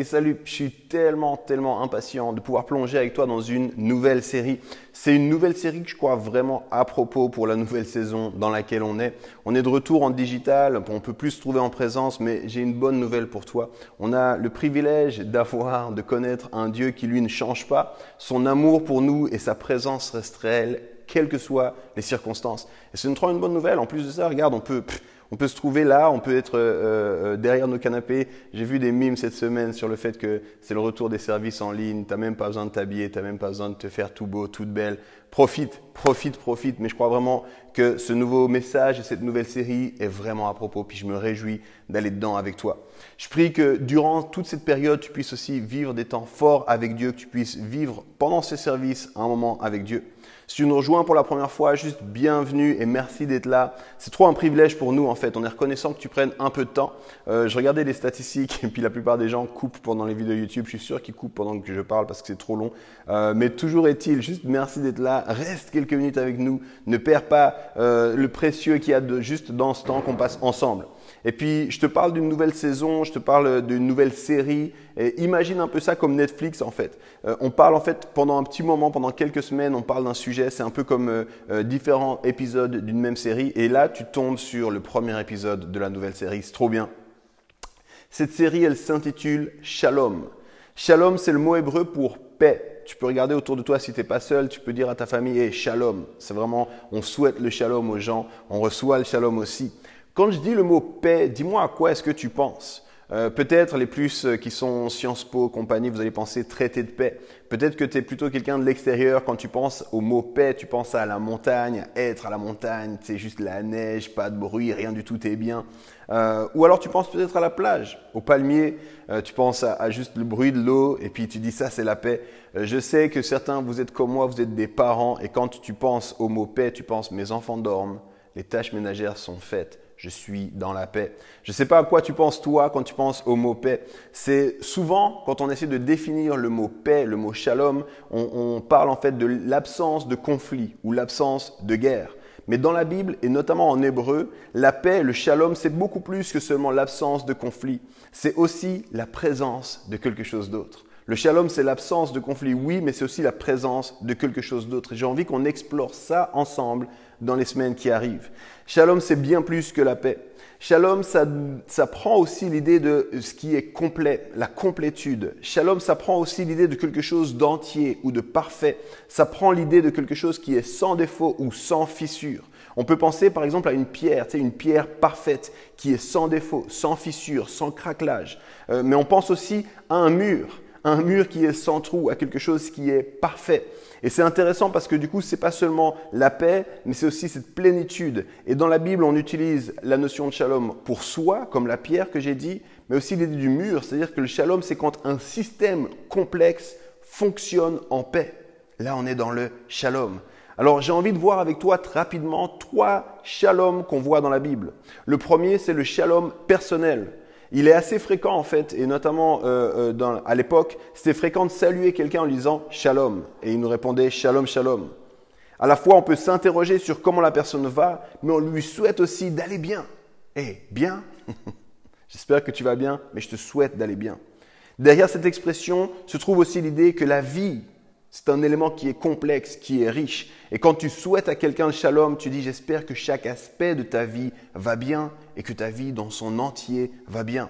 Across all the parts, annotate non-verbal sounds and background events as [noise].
Et salut, je suis tellement, tellement impatient de pouvoir plonger avec toi dans une nouvelle série. C'est une nouvelle série que je crois vraiment à propos pour la nouvelle saison dans laquelle on est. On est de retour en digital, on peut plus se trouver en présence, mais j'ai une bonne nouvelle pour toi. On a le privilège d'avoir, de connaître un Dieu qui lui ne change pas. Son amour pour nous et sa présence reste réelle, quelles que soient les circonstances. Et c'est une une bonne nouvelle. En plus de ça, regarde, on peut... On peut se trouver là, on peut être euh, euh, derrière nos canapés. J'ai vu des mimes cette semaine sur le fait que c'est le retour des services en ligne. T'as même pas besoin de t'habiller, t'as même pas besoin de te faire tout beau, toute belle. Profite, profite, profite. Mais je crois vraiment que ce nouveau message et cette nouvelle série est vraiment à propos. Puis je me réjouis d'aller dedans avec toi. Je prie que durant toute cette période, tu puisses aussi vivre des temps forts avec Dieu, que tu puisses vivre pendant ces services un moment avec Dieu. Si tu nous rejoins pour la première fois, juste bienvenue et merci d'être là. C'est trop un privilège pour nous en fait. On est reconnaissant que tu prennes un peu de temps. Euh, je regardais les statistiques [laughs] et puis la plupart des gens coupent pendant les vidéos YouTube. Je suis sûr qu'ils coupent pendant que je parle parce que c'est trop long. Euh, mais toujours est-il, juste merci d'être là. Reste quelques minutes avec nous. Ne perds pas euh, le précieux qu'il y a de, juste dans ce temps qu'on passe ensemble. Et puis, je te parle d'une nouvelle saison, je te parle d'une nouvelle série. Et imagine un peu ça comme Netflix, en fait. Euh, on parle, en fait, pendant un petit moment, pendant quelques semaines, on parle d'un sujet. C'est un peu comme euh, différents épisodes d'une même série. Et là, tu tombes sur le premier épisode de la nouvelle série. C'est trop bien. Cette série, elle s'intitule Shalom. Shalom, c'est le mot hébreu pour paix. Tu peux regarder autour de toi si tu n'es pas seul, tu peux dire à ta famille, hey, shalom. C'est vraiment, on souhaite le shalom aux gens, on reçoit le shalom aussi. Quand je dis le mot paix, dis-moi à quoi est-ce que tu penses? Euh, peut-être les plus euh, qui sont Sciences Po, compagnie, vous allez penser traité de paix. Peut-être que tu es plutôt quelqu'un de l'extérieur. Quand tu penses au mot paix, tu penses à la montagne, être à la montagne, c'est juste la neige, pas de bruit, rien du tout est bien. Euh, ou alors tu penses peut-être à la plage, au palmier, tu penses à, à, juste le bruit de l'eau et puis tu dis ça c'est la paix. je sais que certains, vous êtes comme moi, vous êtes des parents et quand tu penses au mot paix, tu penses mes enfants dorment, les tâches ménagères sont faites je suis dans la paix. Je ne sais pas à quoi tu penses toi quand tu penses au mot paix. C'est souvent quand on essaie de définir le mot paix, le mot shalom, on, on parle en fait de l'absence de conflit ou l'absence de guerre. Mais dans la Bible, et notamment en hébreu, la paix, le shalom, c'est beaucoup plus que seulement l'absence de conflit. C'est aussi la présence de quelque chose d'autre. Le shalom, c'est l'absence de conflit, oui, mais c'est aussi la présence de quelque chose d'autre. J'ai envie qu'on explore ça ensemble dans les semaines qui arrivent. Shalom, c'est bien plus que la paix. Shalom, ça, prend aussi l'idée de ce qui est complet, la complétude. Shalom, ça prend aussi l'idée de quelque chose d'entier ou de parfait. Ça prend l'idée de quelque chose qui est sans défaut ou sans fissure. On peut penser par exemple à une pierre, tu sais, une pierre parfaite qui est sans défaut, sans fissure, sans craquelage. Euh, mais on pense aussi à un mur un mur qui est sans trou, à quelque chose qui est parfait. Et c'est intéressant parce que du coup, c'est pas seulement la paix, mais c'est aussi cette plénitude. Et dans la Bible, on utilise la notion de shalom pour soi, comme la pierre que j'ai dit, mais aussi l'idée du mur, c'est-à-dire que le shalom, c'est quand un système complexe fonctionne en paix. Là, on est dans le shalom. Alors, j'ai envie de voir avec toi rapidement trois shalom qu'on voit dans la Bible. Le premier, c'est le shalom personnel. Il est assez fréquent en fait, et notamment euh, euh, à l'époque, c'était fréquent de saluer quelqu'un en lui disant shalom, et il nous répondait shalom, shalom. À la fois, on peut s'interroger sur comment la personne va, mais on lui souhaite aussi d'aller bien. Eh, bien [laughs] J'espère que tu vas bien, mais je te souhaite d'aller bien. Derrière cette expression se trouve aussi l'idée que la vie c'est un élément qui est complexe, qui est riche. Et quand tu souhaites à quelqu'un le shalom, tu dis j'espère que chaque aspect de ta vie va bien et que ta vie dans son entier va bien.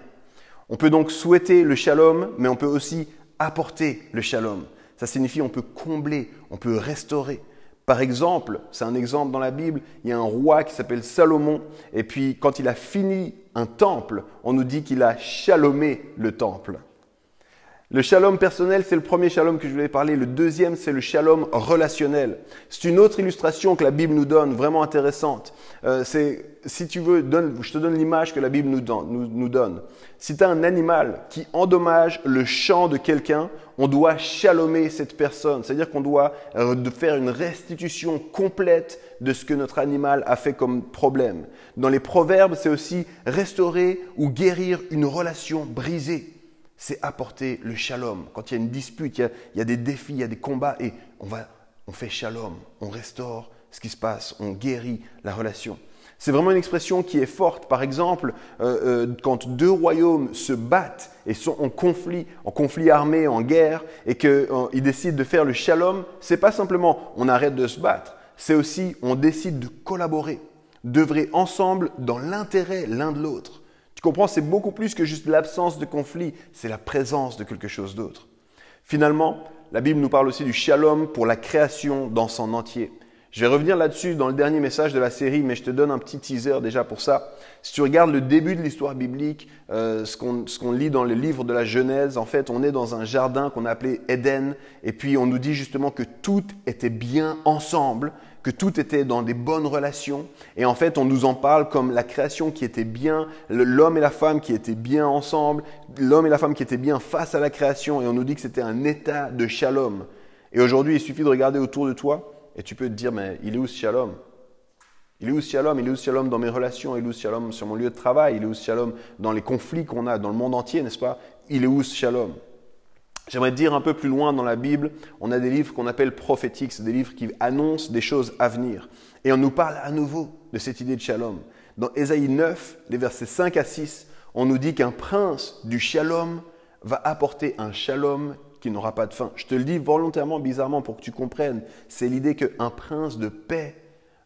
On peut donc souhaiter le shalom, mais on peut aussi apporter le shalom. Ça signifie on peut combler, on peut restaurer. Par exemple, c'est un exemple dans la Bible, il y a un roi qui s'appelle Salomon, et puis quand il a fini un temple, on nous dit qu'il a shalomé le temple. Le shalom personnel, c'est le premier shalom que je voulais parler. Le deuxième, c'est le shalom relationnel. C'est une autre illustration que la Bible nous donne, vraiment intéressante. Euh, c'est, si tu veux, donne, je te donne l'image que la Bible nous donne. Si tu as un animal qui endommage le champ de quelqu'un, on doit shalomer cette personne. C'est-à-dire qu'on doit euh, faire une restitution complète de ce que notre animal a fait comme problème. Dans les proverbes, c'est aussi restaurer ou guérir une relation brisée c'est apporter le shalom. Quand il y a une dispute, il y a, des défis, il y a des combats, et on, va, on fait shalom, on restaure ce qui se passe, on guérit la relation. C'est vraiment une expression qui est forte. Par exemple, euh, euh, quand deux royaumes se battent et sont en conflit, en conflit armé, en guerre, et qu'ils euh, décident de faire le shalom, c'est pas simplement on arrête de se battre, c'est aussi on décide de collaborer, d'œuvrer ensemble dans l'intérêt l'un de l'autre. Tu comprends, c'est beaucoup plus que juste l'absence de conflit, c'est la présence de quelque chose d'autre. Finalement, la Bible nous parle aussi du shalom pour la création dans son entier. Je vais revenir là-dessus dans le dernier message de la série, mais je te donne un petit teaser déjà pour ça. Si tu regardes le début de l'histoire biblique, euh, ce qu'on lit dans le livre de la Genèse, en fait, on est dans un jardin qu'on a appelé Éden, et puis on nous dit justement que tout était bien ensemble, que tout était dans des bonnes relations. Et en fait, on nous en parle comme la création qui était bien, l'homme et la femme qui étaient bien ensemble, l'homme et la femme qui étaient bien face à la création. Et on nous dit que c'était un état de shalom. Et aujourd'hui, il suffit de regarder autour de toi et tu peux te dire, mais il est où ce shalom? Il est où ce shalom? Il est où ce shalom dans mes relations? Il est où ce shalom sur mon lieu de travail? Il est où ce shalom dans les conflits qu'on a dans le monde entier, n'est-ce pas? Il est où ce shalom? J'aimerais dire un peu plus loin dans la Bible, on a des livres qu'on appelle prophétiques, c'est des livres qui annoncent des choses à venir. Et on nous parle à nouveau de cette idée de shalom. Dans Ésaïe 9, les versets 5 à 6, on nous dit qu'un prince du shalom va apporter un shalom qui n'aura pas de fin. Je te le dis volontairement, bizarrement, pour que tu comprennes. C'est l'idée qu'un prince de paix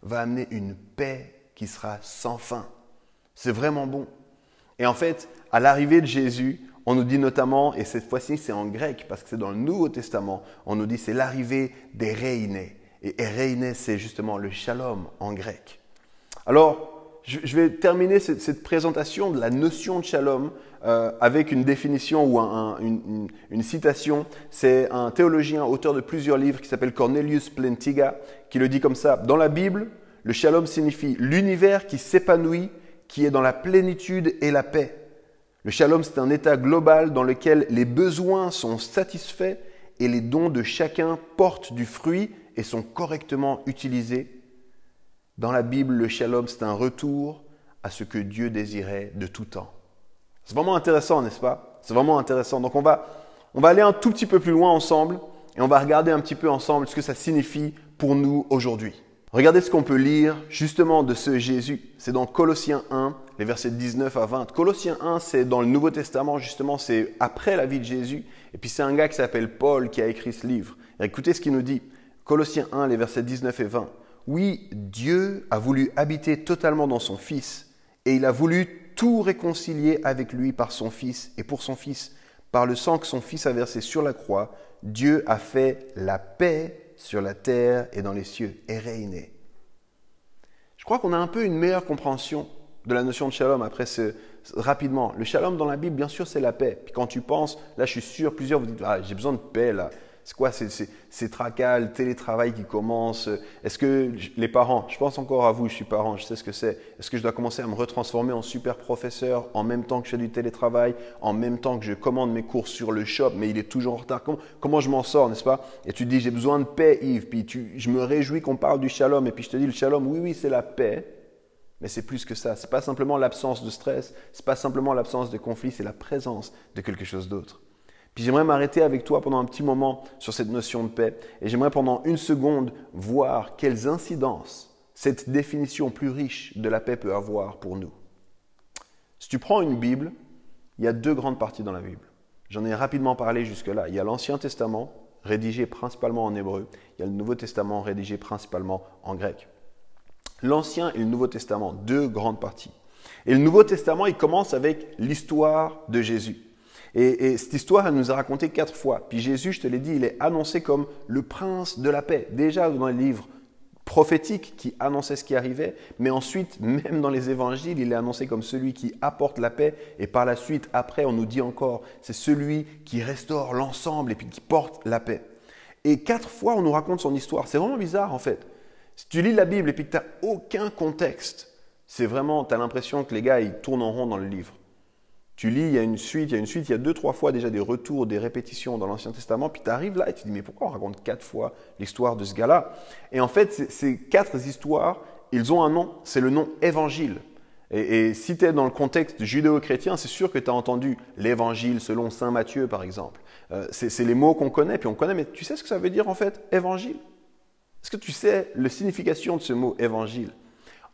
va amener une paix qui sera sans fin. C'est vraiment bon. Et en fait, à l'arrivée de Jésus, on nous dit notamment, et cette fois-ci c'est en grec parce que c'est dans le Nouveau Testament, on nous dit c'est l'arrivée des réinés. Et réinés, c'est justement le shalom en grec. Alors, je vais terminer cette, présentation de la notion de shalom euh, avec une définition ou une, une, citation. C'est un théologien, auteur de plusieurs livres qui s'appelle Cornelius Plentiga, qui le dit comme ça. Dans la Bible, le shalom signifie l'univers qui s'épanouit, qui est dans la plénitude et la paix. Le shalom, c'est un état global dans lequel les besoins sont satisfaits et les dons de chacun portent du fruit et sont correctement utilisés. Dans la Bible, le shalom, c'est un retour à ce que Dieu désirait de tout temps. C'est vraiment intéressant, n'est-ce pas? C'est vraiment intéressant. Donc on va, on va aller un tout petit peu plus loin ensemble et on va regarder un petit peu ensemble ce que ça signifie pour nous aujourd'hui. Regardez ce qu'on peut lire justement de ce Jésus. C'est dans Colossiens 1, les versets 19 à 20. Colossiens 1, c'est dans le Nouveau Testament, justement, c'est après la vie de Jésus. Et puis c'est un gars qui s'appelle Paul qui a écrit ce livre. écoutez ce qu'il nous dit. Colossiens 1, les versets 19 et 20. Oui, Dieu a voulu habiter totalement dans son Fils, et il a voulu tout réconcilier avec lui par son Fils et pour son Fils. Par le sang que son Fils a versé sur la croix, Dieu a fait la paix sur la terre et dans les cieux, et régner. Je crois qu'on a un peu une meilleure compréhension de la notion de shalom après ce, rapidement. Le shalom dans la Bible, bien sûr, c'est la paix. Puis quand tu penses, là, je suis sûr, plusieurs vous dites, ah, j'ai besoin de paix là. C'est quoi ces tracas, télétravail qui commence Est-ce que les parents, je pense encore à vous, je suis parent, je sais ce que c'est. Est-ce que je dois commencer à me retransformer en super professeur en même temps que je fais du télétravail, en même temps que je commande mes cours sur le shop, mais il est toujours en retard? Comment, je m'en sors, n'est-ce pas? Et tu dis, j'ai besoin de paix, Yves. Puis je me réjouis qu'on parle du shalom. Et puis je te dis, le shalom, oui, oui, c'est la paix. Mais c'est plus que ça. C'est pas simplement l'absence de stress, c'est pas simplement l'absence de conflit, c'est la présence de quelque chose d'autre. Puis j'aimerais m'arrêter avec toi pendant un petit moment sur cette notion de paix. Et j'aimerais pendant une seconde voir quelles incidences cette définition plus riche de la paix peut avoir pour nous. Si tu prends une Bible, il y a deux grandes parties dans la Bible. J'en ai rapidement parlé jusque-là. Il y a l'Ancien Testament, rédigé principalement en hébreu. Il y a le Nouveau Testament, rédigé principalement en grec. L'Ancien et le Nouveau Testament, deux grandes parties. Et le Nouveau Testament, il commence avec l'histoire de Jésus. Et, cette histoire, elle nous a raconté quatre fois. Puis Jésus, je te l'ai dit, il est annoncé comme le prince de la paix. Déjà dans les livres prophétique qui annonçait ce qui arrivait, mais ensuite, même dans les évangiles, il est annoncé comme celui qui apporte la paix, et par la suite, après, on nous dit encore, c'est celui qui restaure l'ensemble et puis qui porte la paix. Et quatre fois, on nous raconte son histoire. C'est vraiment bizarre, en fait. Si tu lis la Bible et puis que tu n'as aucun contexte, c'est vraiment, tu as l'impression que les gars, ils tournent en rond dans le livre. Tu lis, il y a une suite, il y a une suite, il y a deux, trois fois déjà des retours, des répétitions dans l'Ancien Testament, puis tu arrives là et tu te dis, mais pourquoi on raconte quatre fois l'histoire de ce gars-là? Et en fait, ces quatre histoires, ils ont un nom, c'est le nom évangile. Et, si tu es dans le contexte judéo-chrétien, c'est sûr que tu as entendu l'évangile selon Saint Matthieu, par exemple. Euh, c'est les mots qu'on connaît, puis on connaît, mais tu sais ce que ça veut dire en fait, évangile? Est-ce que tu sais la signification de ce mot évangile?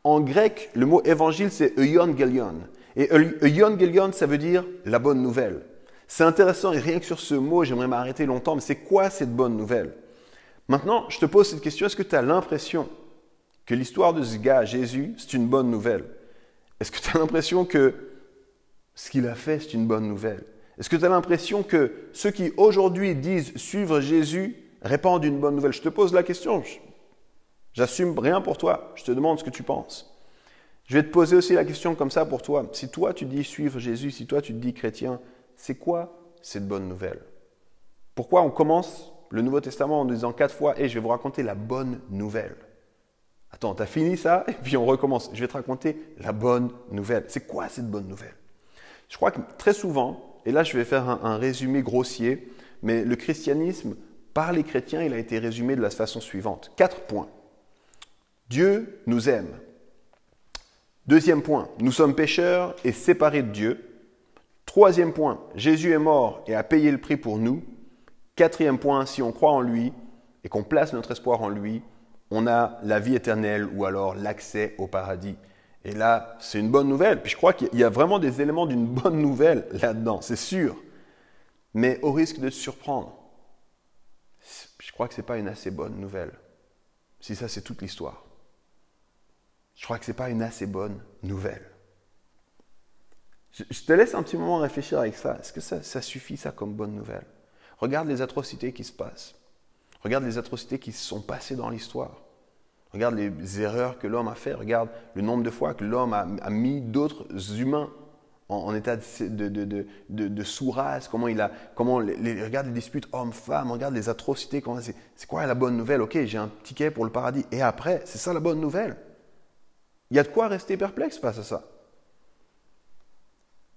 En grec, le mot évangile, c'est euangelion. Et euangelion, ça veut dire la bonne nouvelle. C'est intéressant, et rien que sur ce mot, j'aimerais m'arrêter longtemps, mais c'est quoi cette bonne nouvelle? Maintenant, je te pose cette question, est-ce que tu as l'impression que l'histoire de ce gars, Jésus, c'est une bonne nouvelle? Est-ce que tu as l'impression que ce qu'il a fait, c'est une bonne nouvelle? Est-ce que tu as l'impression que ceux qui aujourd'hui disent suivre Jésus répandent une bonne nouvelle Je te pose la question, j'assume rien pour toi, je te demande ce que tu penses. Je vais te poser aussi la question comme ça pour toi. Si toi tu dis suivre Jésus, si toi tu te dis chrétien, c'est quoi cette bonne nouvelle? Pourquoi on commence le Nouveau Testament en disant quatre fois, et je vais vous raconter la bonne nouvelle? Attends, tu as fini ça? Et puis on recommence. Je vais te raconter la bonne nouvelle. C'est quoi cette bonne nouvelle? Je crois que très souvent, et là je vais faire un résumé grossier, mais le christianisme, par les chrétiens, il a été résumé de la façon suivante. Quatre points. Dieu nous aime. Deuxième point, nous sommes pécheurs et séparés de Dieu. Troisième point, Jésus est mort et a payé le prix pour nous. Quatrième point, si on croit en lui et qu'on place notre espoir en lui, on a la vie éternelle ou alors l'accès au paradis. Et là, c'est une bonne nouvelle. Puis je crois qu'il y a vraiment des éléments d'une bonne nouvelle là-dedans, c'est sûr. Mais au risque de se surprendre, crois que ce n'est pas une assez bonne nouvelle. Si ça, c'est toute l'histoire je crois que ce n'est pas une assez bonne nouvelle. Je, te laisse un petit moment réfléchir avec ça. Est-ce que ça, ça suffit, ça, comme bonne nouvelle? Regarde les atrocités qui se passent. Regarde les atrocités qui se sont passées dans l'histoire. Regarde les erreurs que l'homme a fait. Regarde le nombre de fois que l'homme a, mis d'autres humains en, état de, de, de, de. Comment il a, comment regarde les disputes hommes-femmes. Regarde les atrocités. C'est quoi la bonne nouvelle? Ok, j'ai un ticket pour le paradis. Et après, c'est ça la bonne nouvelle. Il y a de quoi rester perplexe face à ça.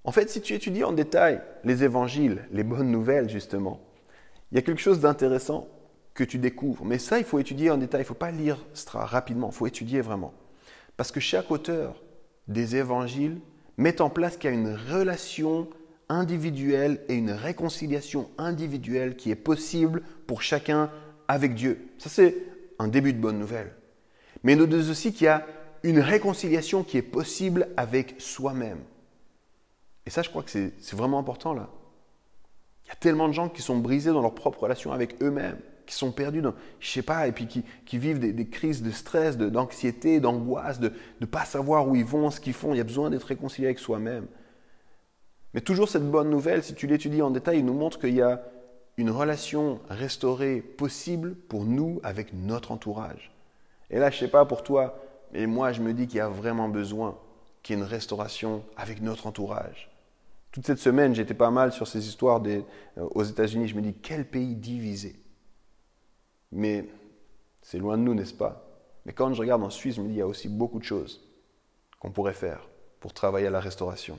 En fait, si tu étudies en détail les évangiles, les bonnes nouvelles justement, il y a quelque chose d'intéressant que tu découvres. Mais ça, il faut étudier en détail, il ne faut pas lire rapidement, il faut étudier vraiment. Parce que chaque auteur des évangiles met en place qu'il y a une relation individuelle et une réconciliation individuelle qui est possible pour chacun avec Dieu. Ça, c'est un début de bonne nouvelle. Mais nous disons aussi qu'il y a une réconciliation qui est possible avec soi-même. Et ça, je crois que c'est vraiment important là. Il y a tellement de gens qui sont brisés dans leur propre relation avec eux-mêmes, qui sont perdus dans, je sais pas, et puis qui, vivent des, crises de stress, d'anxiété, d'angoisse, de ne pas savoir où ils vont, ce qu'ils font. Il y a besoin d'être réconcilié avec soi-même. Mais toujours cette bonne nouvelle, si tu l'étudies en détail, il nous montre qu'il y a une relation restaurée possible pour nous avec notre entourage. Et là, je sais pas pour toi, et moi, je me dis qu'il y a vraiment besoin qu'il y ait une restauration avec notre entourage. Toute cette semaine, j'étais pas mal sur ces histoires des, euh, aux États-Unis. Je me dis, quel pays divisé. Mais c'est loin de nous, n'est-ce pas? Mais quand je regarde en Suisse, je me dis, il y a aussi beaucoup de choses qu'on pourrait faire pour travailler à la restauration.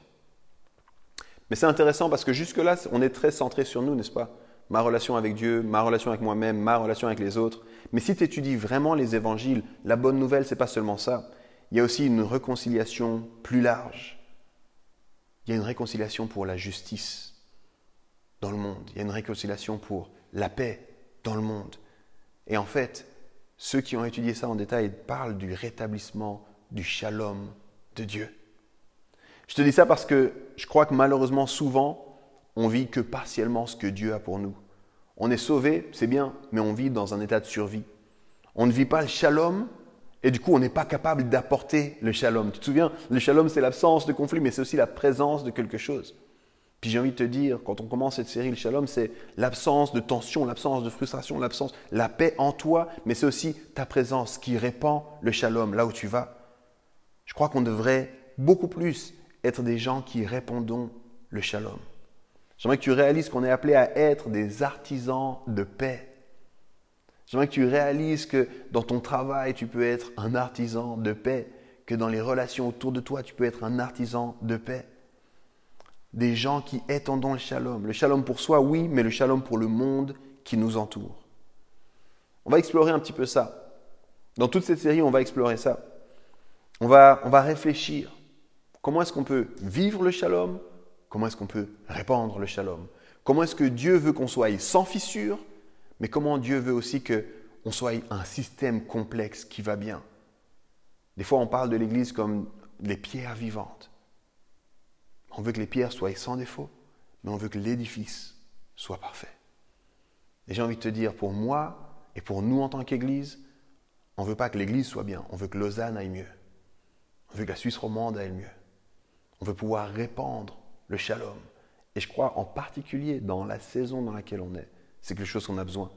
Mais c'est intéressant parce que jusque-là, on est très centré sur nous, n'est-ce pas? Ma relation avec Dieu, ma relation avec moi-même, ma relation avec les autres. Mais si tu étudies vraiment les évangiles, la bonne nouvelle, c'est pas seulement ça. Il y a aussi une réconciliation plus large. Il y a une réconciliation pour la justice dans le monde. Il y a une réconciliation pour la paix dans le monde. Et en fait, ceux qui ont étudié ça en détail parlent du rétablissement du shalom de Dieu. Je te dis ça parce que je crois que malheureusement, souvent, on vit que partiellement ce que Dieu a pour nous. On est sauvé, c'est bien, mais on vit dans un état de survie. On ne vit pas le shalom et du coup, on n'est pas capable d'apporter le shalom. Tu te souviens, le shalom, c'est l'absence de conflit, mais c'est aussi la présence de quelque chose. J'ai envie de te dire, quand on commence cette série, le shalom, c'est l'absence de tension, l'absence de frustration, l'absence, la paix en toi, mais c'est aussi ta présence qui répand le shalom là où tu vas. Je crois qu'on devrait beaucoup plus être des gens qui répandons le shalom. J'aimerais que tu réalises qu'on est appelé à être des artisans de paix. J'aimerais que tu réalises que dans ton travail, tu peux être un artisan de paix, que dans les relations autour de toi, tu peux être un artisan de paix des gens qui étendons le shalom. Le shalom pour soi, oui, mais le shalom pour le monde qui nous entoure. On va explorer un petit peu ça. Dans toute cette série, on va explorer ça. On va, on va réfléchir. Comment est-ce qu'on peut vivre le shalom? Comment est-ce qu'on peut répandre le shalom? Comment est-ce que Dieu veut qu'on soit sans fissure? Mais comment Dieu veut aussi qu'on soit un système complexe qui va bien? Des fois, on parle de l'Église comme les pierres vivantes. On veut que les pierres soient sans défaut, mais on veut que l'édifice soit parfait. Et j'ai envie de te dire, pour moi et pour nous en tant qu'Église, on ne veut pas que l'Église soit bien, on veut que Lausanne aille mieux. On veut que la Suisse romande aille mieux. On veut pouvoir répandre le shalom. Et je crois en particulier dans la saison dans laquelle on est, c'est quelque chose qu'on a besoin.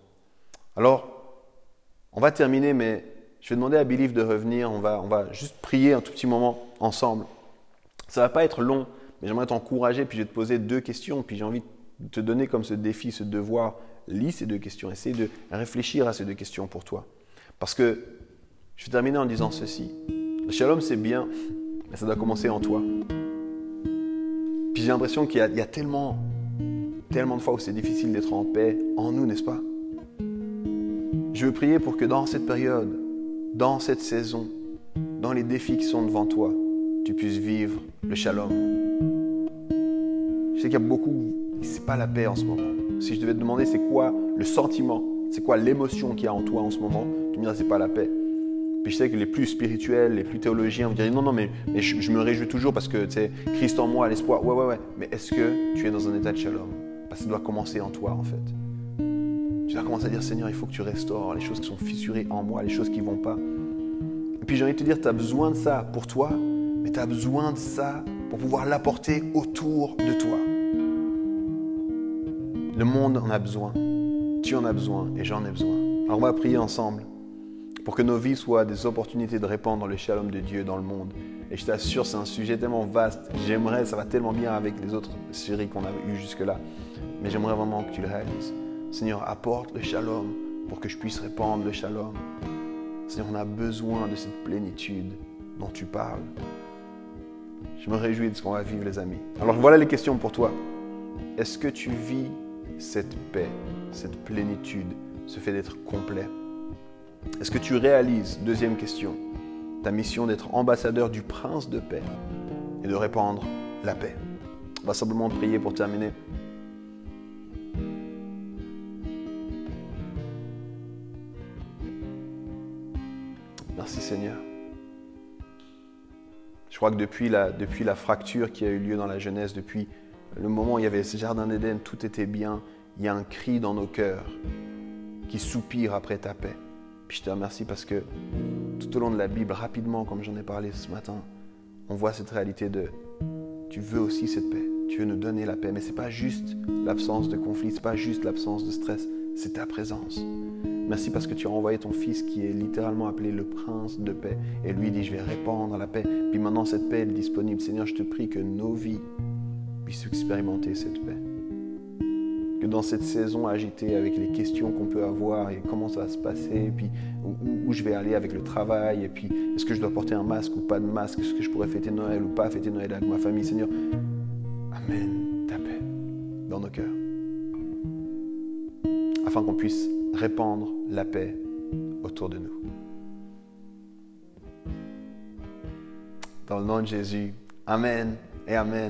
Alors, on va terminer, mais je vais demander à Believe de revenir. On va, on va juste prier un tout petit moment ensemble. Ça ne va pas être long, mais j'aimerais t'encourager, puis je vais te poser deux questions, puis j'ai envie de te donner comme ce défi, ce devoir. Lis ces deux questions, essaye de réfléchir à ces deux questions pour toi. Parce que je vais terminer en disant ceci. Le shalom, c'est bien, mais ça doit commencer en toi. Puis j'ai l'impression qu'il y, y, a tellement, tellement de fois où c'est difficile d'être en paix en nous, n'est-ce pas? Je veux prier pour que dans cette période, dans cette saison, dans les défis qui sont devant toi, tu puisses vivre le shalom. Sais qu'il y a beaucoup, c'est pas la paix en ce moment. Si je devais te demander c'est quoi le sentiment, c'est quoi l'émotion qu'il y a en toi en ce moment, tu me dirais c'est pas la paix. Puis je sais que les plus spirituels, les plus théologiens vont dire non, non, mais, je, me réjouis toujours parce que tu sais, Christ en moi, l'espoir. Ouais, ouais, ouais. Mais est-ce que tu es dans un état de shalom? Parce que ça doit commencer en toi en fait. Tu dois commencer à dire Seigneur, il faut que tu restaures les choses qui sont fissurées en moi, les choses qui vont pas. Et puis j'ai envie de te dire, tu as besoin de ça pour toi, mais tu as besoin de ça pour pouvoir l'apporter autour de toi. Le monde en a besoin, tu en as besoin et j'en ai besoin. Alors on va prier ensemble pour que nos vies soient des opportunités de répandre le shalom de Dieu dans le monde. Et je t'assure, c'est un sujet tellement vaste. J'aimerais, ça va tellement bien avec les autres séries qu'on a eues jusque-là. Mais j'aimerais vraiment que tu le réalises. Seigneur, apporte le shalom pour que je puisse répandre le shalom. Seigneur, on a besoin de cette plénitude dont tu parles. Je me réjouis de ce qu'on va vivre, les amis. Alors voilà les questions pour toi. Est-ce que tu vis cette paix, cette plénitude, ce fait d'être complet Est-ce que tu réalises, deuxième question, ta mission d'être ambassadeur du prince de paix et de répandre la paix? On va simplement prier pour terminer. Merci Seigneur. Je crois que depuis la, depuis la fracture qui a eu lieu dans la jeunesse, depuis le moment où il y avait ce jardin d'Éden, tout était bien, il y a un cri dans nos cœurs qui soupire après ta paix. Puis je te remercie parce que tout au long de la Bible, rapidement, comme j'en ai parlé ce matin, on voit cette réalité de tu veux aussi cette paix, tu veux nous donner la paix, mais ce n'est pas juste l'absence de conflit, ce n'est pas juste l'absence de stress, c'est ta présence. Merci parce que tu as envoyé ton fils qui est littéralement appelé le prince de paix. Et lui dit, je vais répandre la paix. Puis maintenant, cette paix est disponible. Seigneur, je te prie que nos vies puissent expérimenter cette paix. Que dans cette saison agitée avec les questions qu'on peut avoir et comment ça va se passer, et puis où, où, je vais aller avec le travail, et puis est-ce que je dois porter un masque ou pas de masque, est-ce que je pourrais fêter Noël ou pas fêter Noël avec ma famille, Seigneur, amène ta paix dans nos cœurs. Afin qu'on puisse répandre la paix autour de nous. Dans le nom de Jésus, Amen et Amen.